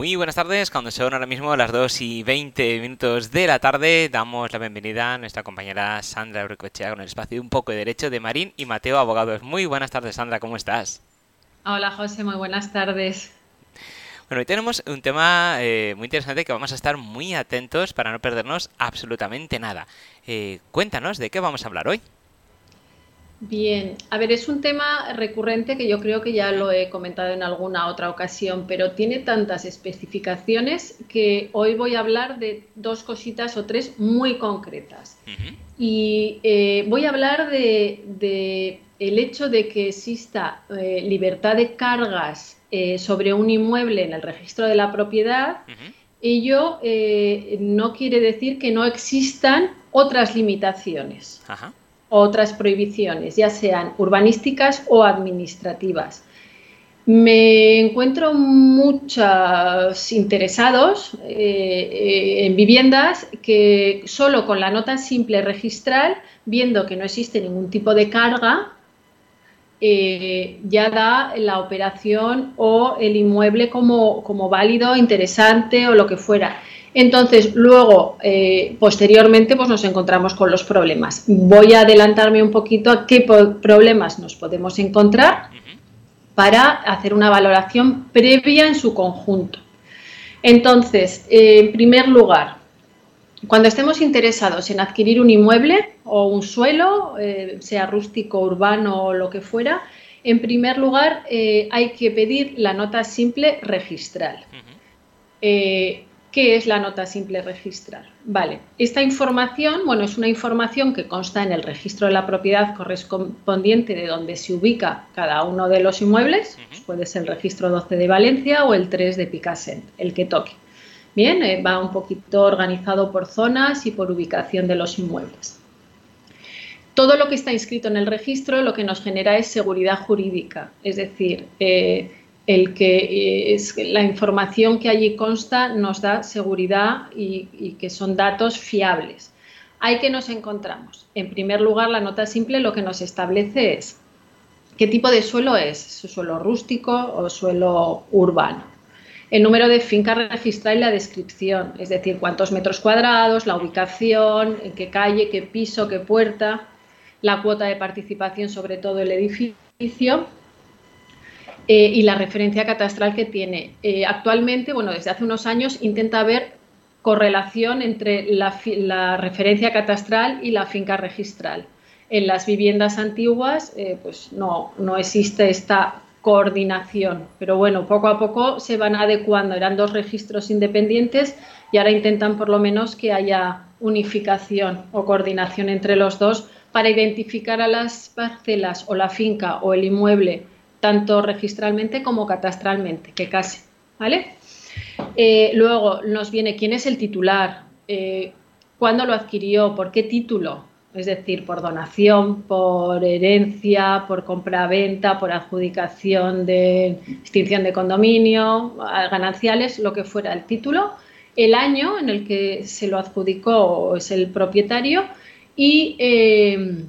Muy buenas tardes, cuando son ahora mismo las 2 y 20 minutos de la tarde, damos la bienvenida a nuestra compañera Sandra Brocochea con el espacio de Un poco de Derecho de Marín y Mateo Abogados. Muy buenas tardes, Sandra, ¿cómo estás? Hola, José, muy buenas tardes. Bueno, hoy tenemos un tema eh, muy interesante que vamos a estar muy atentos para no perdernos absolutamente nada. Eh, cuéntanos, ¿de qué vamos a hablar hoy? Bien, a ver, es un tema recurrente que yo creo que ya lo he comentado en alguna otra ocasión, pero tiene tantas especificaciones que hoy voy a hablar de dos cositas o tres muy concretas. Y eh, voy a hablar de, el hecho de que exista eh, libertad de cargas eh, sobre un inmueble en el registro de la propiedad. Ello no quiere decir que no existan otras limitaciones. Ajá otras prohibiciones, ya sean urbanísticas o administrativas. Me encuentro muchos interesados eh, en viviendas que solo con la nota simple registral, viendo que no existe ningún tipo de carga, eh, ya da la operación o el inmueble como, como válido, interesante o lo que fuera. Entonces, luego, eh, posteriormente, pues nos encontramos con los problemas. Voy a adelantarme un poquito a qué problemas nos podemos encontrar para hacer una valoración previa en su conjunto. Entonces, en primer lugar, cuando estemos interesados en adquirir un inmueble o un suelo, eh, sea rústico, urbano o lo que fuera, en primer lugar eh, hay que pedir la nota simple registral. ¿Qué es la nota simple registrar? Vale, esta información, bueno, es una información que consta en el registro de la propiedad correspondiente de donde se ubica cada uno de los inmuebles, puede ser el registro 12 de Valencia o el 3 de Picassent, el que toque. Bien, eh, va un poquito organizado por zonas y por ubicación de los inmuebles. Todo lo que está inscrito en el registro lo que nos genera es seguridad jurídica, es decir, eh, el que eh, es la información que allí consta nos da seguridad y, que son datos fiables. Hay que nos encontramos. En primer lugar, la nota simple lo que nos establece es qué tipo de suelo es, suelo rústico o suelo urbano. El número de finca registrada y la descripción, es decir, cuántos metros cuadrados, la ubicación, en qué calle, qué piso, qué puerta, la cuota de participación sobre todo el edificio eh, y la referencia catastral que tiene. Eh, actualmente, bueno, desde hace unos años intenta haber correlación entre la, referencia catastral y la finca registral. En las viviendas antiguas, eh, pues no, no existe esta coordinación, pero bueno, poco a poco se van adecuando. Eran dos registros independientes y ahora intentan por lo menos que haya unificación o coordinación entre los dos para identificar a las parcelas o la finca o el inmueble tanto registralmente como catastralmente, que casi, ¿vale? Eh, luego nos viene quién es el titular, eh, cuándo lo adquirió, por qué título, es decir, por donación, por herencia, por compra-venta, por adjudicación de extinción de condominio, gananciales, lo que fuera el título, el año en el que se lo adjudicó es el propietario y eh,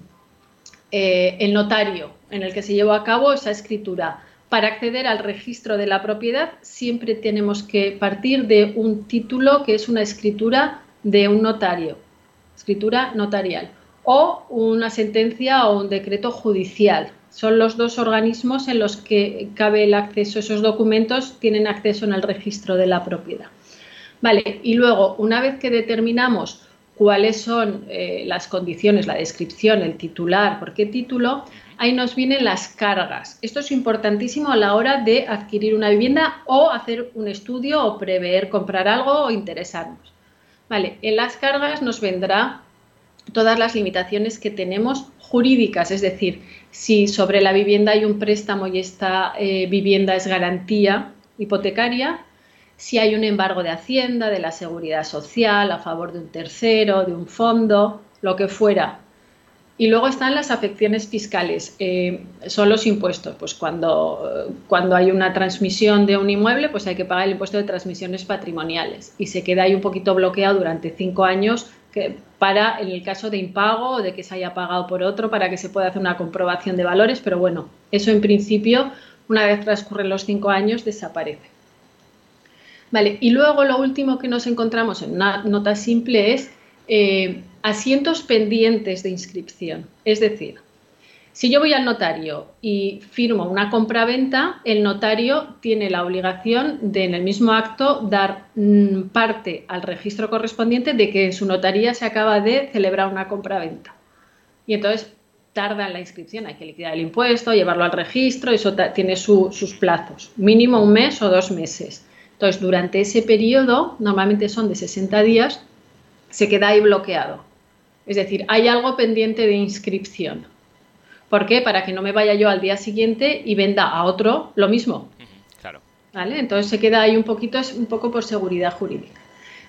el notario, en el que se llevó a cabo esa escritura. Para acceder al registro de la propiedad siempre tenemos que partir de un título que es una escritura de un notario, escritura notarial, o una sentencia o un decreto judicial. Son los dos organismos en los que cabe el acceso. Esos documentos tienen acceso en el registro de la propiedad. Vale, y luego, una vez que determinamos cuáles son eh, las condiciones, la descripción, el titular, por qué título, ahí nos vienen las cargas. Esto es importantísimo a la hora de adquirir una vivienda o hacer un estudio o prever comprar algo o interesarnos. Vale, en las cargas nos vendrá todas las limitaciones que tenemos jurídicas, es decir, si sobre la vivienda hay un préstamo y esta eh, vivienda es garantía hipotecaria, si hay un embargo de Hacienda, de la Seguridad Social, a favor de un tercero, de un fondo, lo que fuera, y luego están las afecciones fiscales, eh, son los impuestos. Pues cuando, cuando hay una transmisión de un inmueble, pues hay que pagar el impuesto de transmisiones patrimoniales y se queda ahí un poquito bloqueado durante cinco años que, para, en el caso de impago o de que se haya pagado por otro, para que se pueda hacer una comprobación de valores, pero bueno, eso en principio, una vez transcurren los cinco años, desaparece. Vale, y luego lo último que nos encontramos en una nota simple es eh, asientos pendientes de inscripción. Es decir, si yo voy al notario y firmo una compra-venta, el notario tiene la obligación de en el mismo acto dar mm, parte al registro correspondiente de que en su notaría se acaba de celebrar una compra-venta. Y entonces tarda en la inscripción, hay que liquidar el impuesto, llevarlo al registro, eso tiene sus plazos, mínimo un mes o dos meses. Entonces, durante ese periodo, normalmente son de 60 días, se queda ahí bloqueado. Es decir, hay algo pendiente de inscripción. ¿Por qué? Para que no me vaya yo al día siguiente y venda a otro lo mismo. Claro. ¿Vale? Entonces se queda ahí un poquito, es un poco por seguridad jurídica.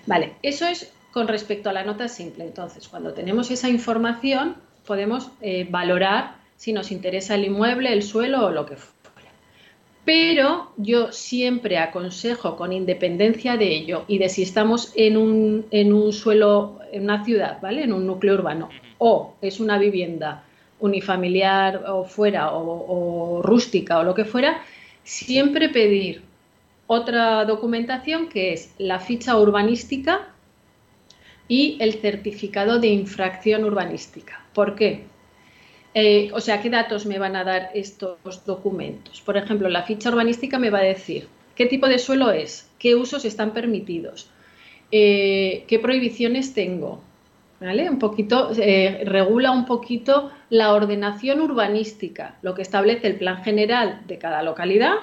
Vale, eso es con respecto a la nota simple. Entonces, cuando tenemos esa información, podemos eh, valorar si nos interesa el inmueble, el suelo o lo que. Pero yo siempre aconsejo, con independencia de ello y de si estamos en un, en un suelo, en una ciudad, ¿vale? En un núcleo urbano, o es una vivienda unifamiliar o fuera, o, o rústica o lo que fuera, siempre pedir otra documentación que es la ficha urbanística y el certificado de infracción urbanística. ¿Por qué? Eh, o sea, ¿qué datos me van a dar estos documentos? Por ejemplo, la ficha urbanística me va a decir qué tipo de suelo es, qué usos están permitidos, eh, qué prohibiciones tengo. ¿Vale? Un poquito, eh, regula un poquito la ordenación urbanística, lo que establece el plan general de cada localidad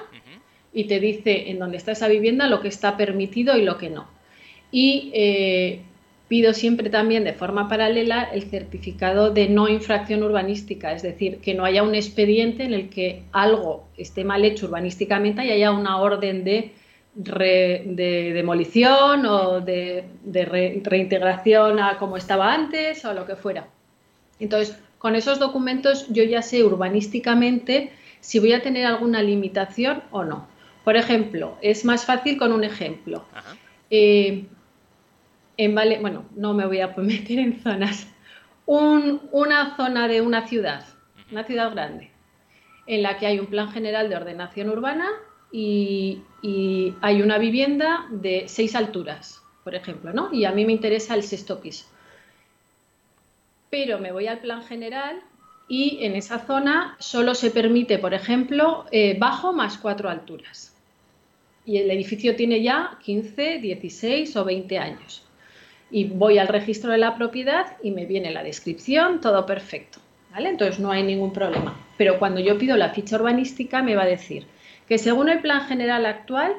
y te dice en dónde está esa vivienda lo que está permitido y lo que no. Y pido siempre también de forma paralela el certificado de no infracción urbanística, es decir, que no haya un expediente en el que algo esté mal hecho urbanísticamente y haya una orden de, demolición o de, reintegración a como estaba antes o lo que fuera. Entonces, con esos documentos yo ya sé urbanísticamente si voy a tener alguna limitación o no. Por ejemplo, es más fácil con un ejemplo. Eh, en Vale, bueno, no me voy a meter en zonas, una zona de una ciudad, una ciudad grande, en la que hay un plan general de ordenación urbana y, hay una vivienda de seis alturas, por ejemplo, ¿no? Y a mí me interesa el sexto piso. Pero me voy al plan general y en esa zona solo se permite, por ejemplo, eh, bajo más cuatro alturas. Y el edificio tiene ya 15, 16 o 20 años y voy al registro de la propiedad y me viene la descripción, todo perfecto. ¿vale? Entonces no hay ningún problema. Pero cuando yo pido la ficha urbanística me va a decir que según el plan general actual,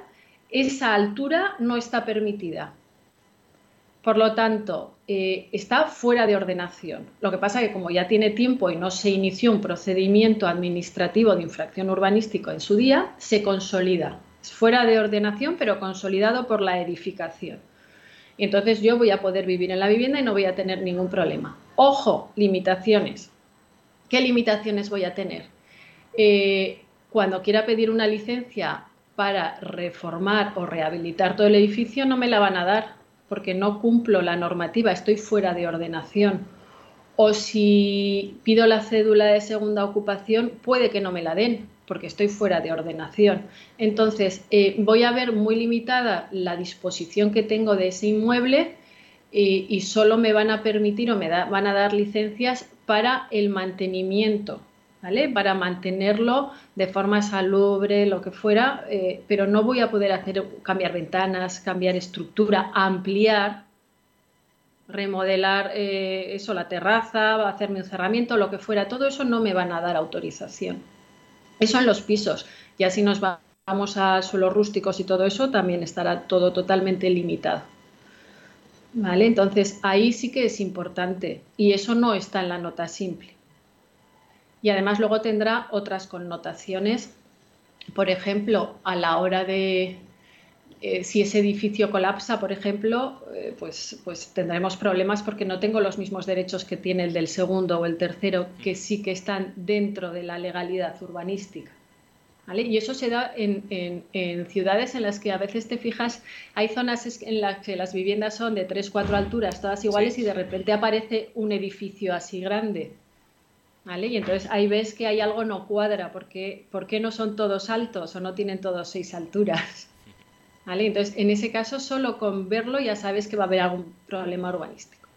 esa altura no está permitida. Por lo tanto, eh, está fuera de ordenación. Lo que pasa es que como ya tiene tiempo y no se inició un procedimiento administrativo de infracción urbanístico en su día, se consolida. Es fuera de ordenación, pero consolidado por la edificación. Entonces yo voy a poder vivir en la vivienda y no voy a tener ningún problema. Ojo, limitaciones. ¿Qué limitaciones voy a tener? Eh, cuando quiera pedir una licencia para reformar o rehabilitar todo el edificio, no me la van a dar porque no cumplo la normativa, estoy fuera de ordenación. O si pido la cédula de segunda ocupación, puede que no me la den porque estoy fuera de ordenación. Entonces, eh, voy a ver muy limitada la disposición que tengo de ese inmueble eh, y solo me van a permitir o me van a dar licencias para el mantenimiento, ¿vale? Para mantenerlo de forma salubre, lo que fuera, eh, pero no voy a poder hacer cambiar ventanas, cambiar estructura, ampliar, remodelar eso, la terraza, hacerme un cerramiento, lo que fuera, todo eso no me van a dar autorización. Eso en los pisos. Y así nos vamos a suelos rústicos y todo eso, también estará todo totalmente limitado. ¿Vale? Entonces ahí sí que es importante y eso no está en la nota simple. Y además luego tendrá otras connotaciones, por ejemplo, a la hora de, eh, si ese edificio colapsa, por ejemplo, eh, pues, pues tendremos problemas porque no tengo los mismos derechos que tiene el del segundo o el tercero, que sí que están dentro de la legalidad urbanística. Y eso se da en, ciudades en las que a veces te fijas, hay zonas en las que las viviendas son de 3, 4 alturas, todas iguales, y de repente aparece un edificio así grande. ¿Vale? Y entonces ahí ves que hay algo no cuadra, porque ¿por qué no son todos altos o no tienen todos seis alturas? ¿Vale? Entonces, en ese caso, solo con verlo ya sabes que va a haber algún problema urbanístico.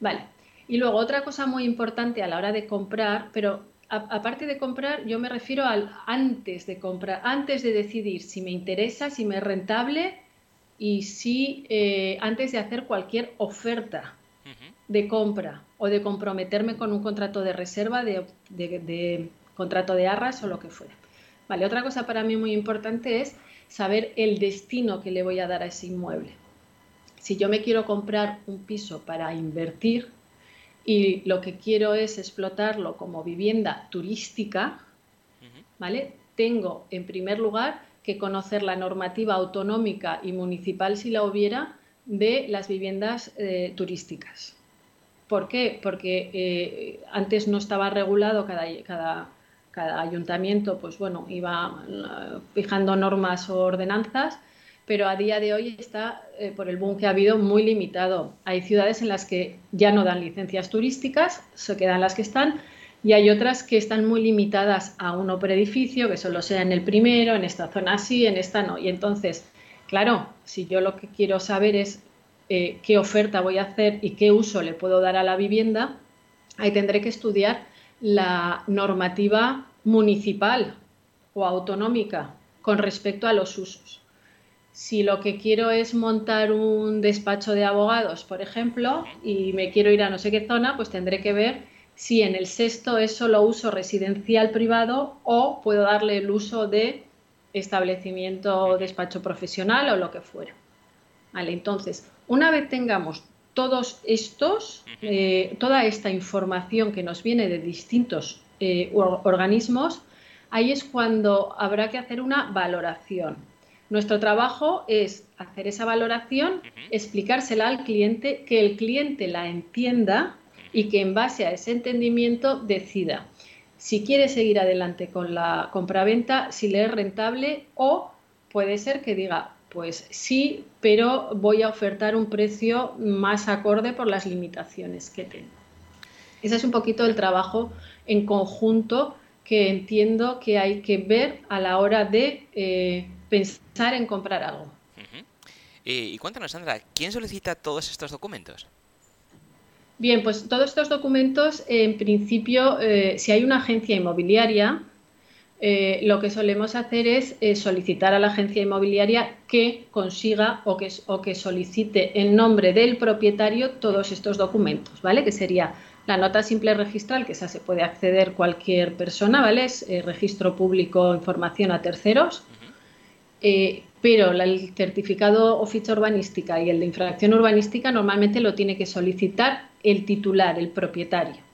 Vale. Y luego otra cosa muy importante a la hora de comprar, pero aparte de comprar, yo me refiero al antes de comprar, antes de decidir si me interesa, si me es rentable y si eh, antes de hacer cualquier oferta de compra o de comprometerme con un contrato de reserva, de, de contrato de arras o lo que fuera. Vale, otra cosa para mí muy importante es saber el destino que le voy a dar a ese inmueble. Si yo me quiero comprar un piso para invertir y lo que quiero es explotarlo como vivienda turística, ¿vale? Tengo en primer lugar que conocer la normativa autonómica y municipal, si la hubiera, de las viviendas eh, turísticas. ¿Por qué? Porque eh, antes no estaba regulado cada, cada cada ayuntamiento, pues bueno, iba eh, fijando normas o ordenanzas, pero a día de hoy está, eh, por el boom que ha habido, muy limitado. Hay ciudades en las que ya no dan licencias turísticas, se quedan las que están, y hay otras que están muy limitadas a uno por edificio, que solo sea en el primero, en esta zona sí, en esta no. Y entonces, claro, si yo lo que quiero saber es eh, qué oferta voy a hacer y qué uso le puedo dar a la vivienda, ahí tendré que estudiar la normativa municipal o autonómica con respecto a los usos. Si lo que quiero es montar un despacho de abogados, por ejemplo, y me quiero ir a no sé qué zona, pues tendré que ver si en el sexto es solo uso residencial privado o puedo darle el uso de establecimiento despacho profesional o lo que fuera. Entonces, una vez tengamos todos estos, eh, toda esta información que nos viene de distintos eh, organismos, ahí es cuando habrá que hacer una valoración. Nuestro trabajo es hacer esa valoración, explicársela al cliente, que el cliente la entienda y que en base a ese entendimiento decida si quiere seguir adelante con la compraventa, si le es rentable o puede ser que diga, pues sí, pero voy a ofertar un precio más acorde por las limitaciones que tengo. Ese es un poquito el trabajo en conjunto que entiendo que hay que ver a la hora de eh, pensar en comprar algo. Y cuéntanos, Sandra, ¿quién solicita todos estos documentos? Bien, pues todos estos documentos, en principio, eh, si hay una agencia inmobiliaria, eh, lo que solemos hacer es eh, solicitar a la agencia inmobiliaria que consiga o que, o que solicite en nombre del propietario todos estos documentos, ¿vale? Que sería la nota simple registral, que esa se puede acceder cualquier persona, ¿vale? Es eh, registro público, información a terceros. pero el certificado o ficha urbanística y el de infracción urbanística normalmente lo tiene que solicitar el titular, el propietario.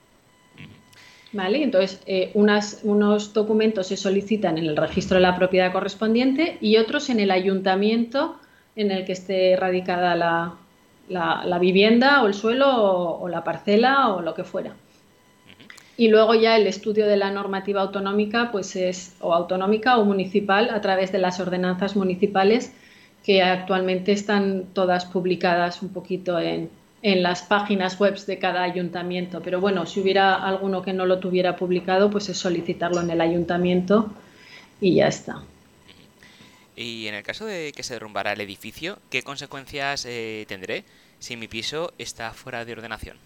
¿Vale? Entonces, eh, unos documentos se solicitan en el registro de la propiedad correspondiente y otros en el ayuntamiento en el que esté radicada la, vivienda o el suelo o, la parcela o lo que fuera. Y luego ya el estudio de la normativa autonómica, pues es o autonómica o municipal a través de las ordenanzas municipales que actualmente están todas publicadas un poquito en, en las páginas web de cada ayuntamiento. Pero bueno, si hubiera alguno que no lo tuviera publicado, pues es solicitarlo en el ayuntamiento y ya está. Y en el caso de que se derrumbara el edificio, ¿qué consecuencias eh, tendré si mi piso está fuera de ordenación?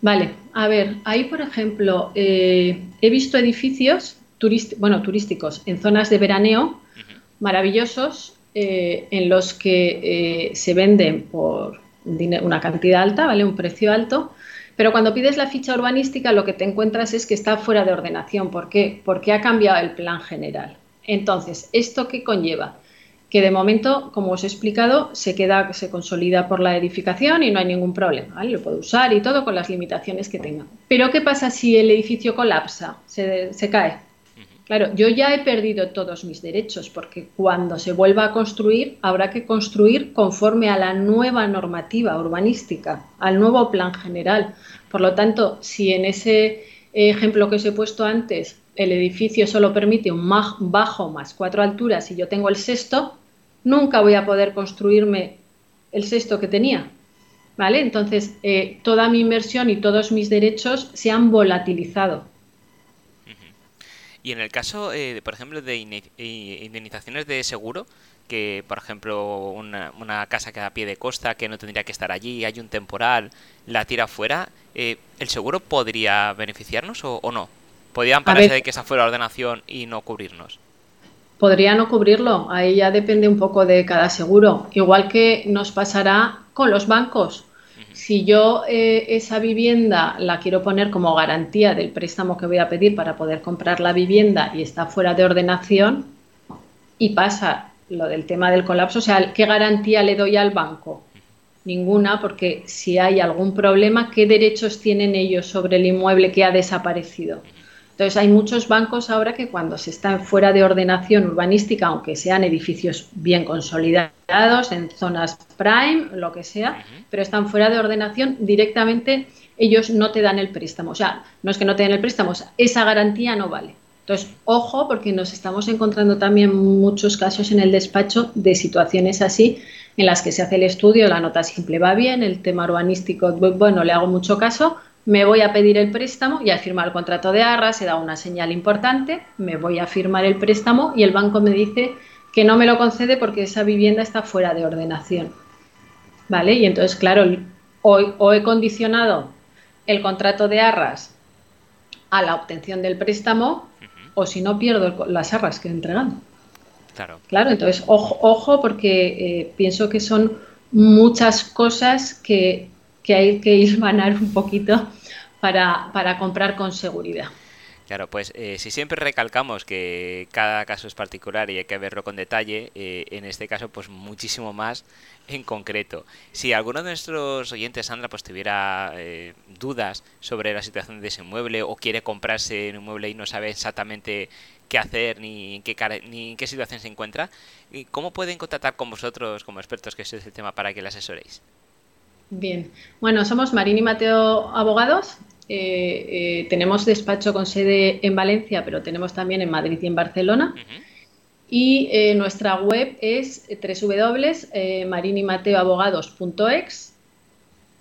Vale, a ver, ahí por ejemplo, eh, he visto edificios bueno, turísticos en zonas de veraneo maravillosos eh, en los que se venden por una cantidad alta, ¿vale? Un precio alto. Pero cuando pides la ficha urbanística lo que te encuentras es que está fuera de ordenación. ¿Por qué? Porque ha cambiado el plan general. Entonces, ¿esto qué conlleva? Que de momento, como os he explicado, se queda, se consolida por la edificación y no hay ningún problema, ¿vale? Lo puedo usar y todo con las limitaciones que tenga. Pero ¿qué pasa si el edificio colapsa, se, se cae? Claro, yo ya he perdido todos mis derechos porque cuando se vuelva a construir habrá que construir conforme a la nueva normativa urbanística, al nuevo plan general. Por lo tanto, si en ese ejemplo que os he puesto antes el edificio solo permite un bajo más cuatro alturas y yo tengo el sexto, nunca voy a poder construirme el sexto que tenía. ¿Vale? Entonces, eh, toda mi inversión y todos mis derechos se han volatilizado. Y en el caso, eh, por ejemplo, de indemnizaciones de seguro, que, por ejemplo, una, una, casa que a pie de costa, que no tendría que estar allí, hay un temporal, la tira fuera, eh, ¿el seguro podría beneficiarnos o, no? ¿Podrían pararse de que esa fuera ordenación y no cubrirnos? Podría no cubrirlo, ahí ya depende un poco de cada seguro. Igual que nos pasará con los bancos. Si yo eh, esa vivienda la quiero poner como garantía del préstamo que voy a pedir para poder comprar la vivienda y está fuera de ordenación y pasa lo del tema del colapso, o sea, ¿qué garantía le doy al banco? Ninguna, porque si hay algún problema, ¿qué derechos tienen ellos sobre el inmueble que ha desaparecido? Entonces, hay muchos bancos ahora que cuando se están fuera de ordenación urbanística, aunque sean edificios bien consolidados, en zonas prime, lo que sea, pero están fuera de ordenación, directamente ellos no te dan el préstamo. O sea, no es que no te den el préstamo, esa garantía no vale. Entonces, ojo, porque nos estamos encontrando también muchos casos en el despacho de situaciones así en las que se hace el estudio, la nota simple va bien, el tema urbanístico, bueno, le hago mucho caso, me voy a pedir el préstamo y al firmar el contrato de arras se da una señal importante, me voy a firmar el préstamo y el banco me dice que no me lo concede porque esa vivienda está fuera de ordenación. ¿Vale? Y entonces, claro, hoy o he condicionado el contrato de arras a la obtención del préstamo o si no pierdo las arras que he entregado. Claro. Claro, entonces ojo, ojo porque eh, pienso que son muchas cosas que, que hay que hilvanar un poquito para, para comprar con seguridad. Claro, pues eh, si siempre recalcamos que cada caso es particular y hay que verlo con detalle, eh, en este caso pues muchísimo más en concreto. Si alguno de nuestros oyentes, Sandra, pues tuviera eh, dudas sobre la situación de ese inmueble o quiere comprarse un inmueble y no sabe exactamente qué hacer ni en qué, ni en qué situación se encuentra, ¿cómo pueden contactar con vosotros como expertos que es el tema para que le asesoréis? Bien, bueno, somos Marín y Mateo Abogados, eh, eh, tenemos despacho con sede en Valencia, pero tenemos también en Madrid y en Barcelona. Y eh, nuestra web es www.marinimateoabogados.ex.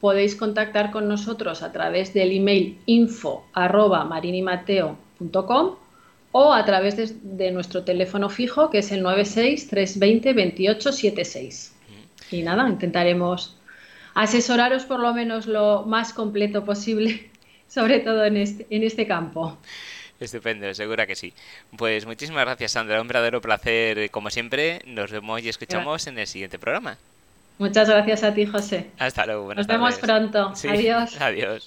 Podéis contactar con nosotros a través del email info o a través de, nuestro teléfono fijo que es el 96 320 2876. Y nada, intentaremos asesoraros por lo menos lo más completo posible sobre todo en este, en este campo. Estupendo, segura que sí. Pues muchísimas gracias, Sandra. Un verdadero placer, como siempre. Nos vemos y escuchamos en el siguiente programa. Muchas gracias a ti, José. Hasta luego. Nos vemos pronto. Adiós. Adiós.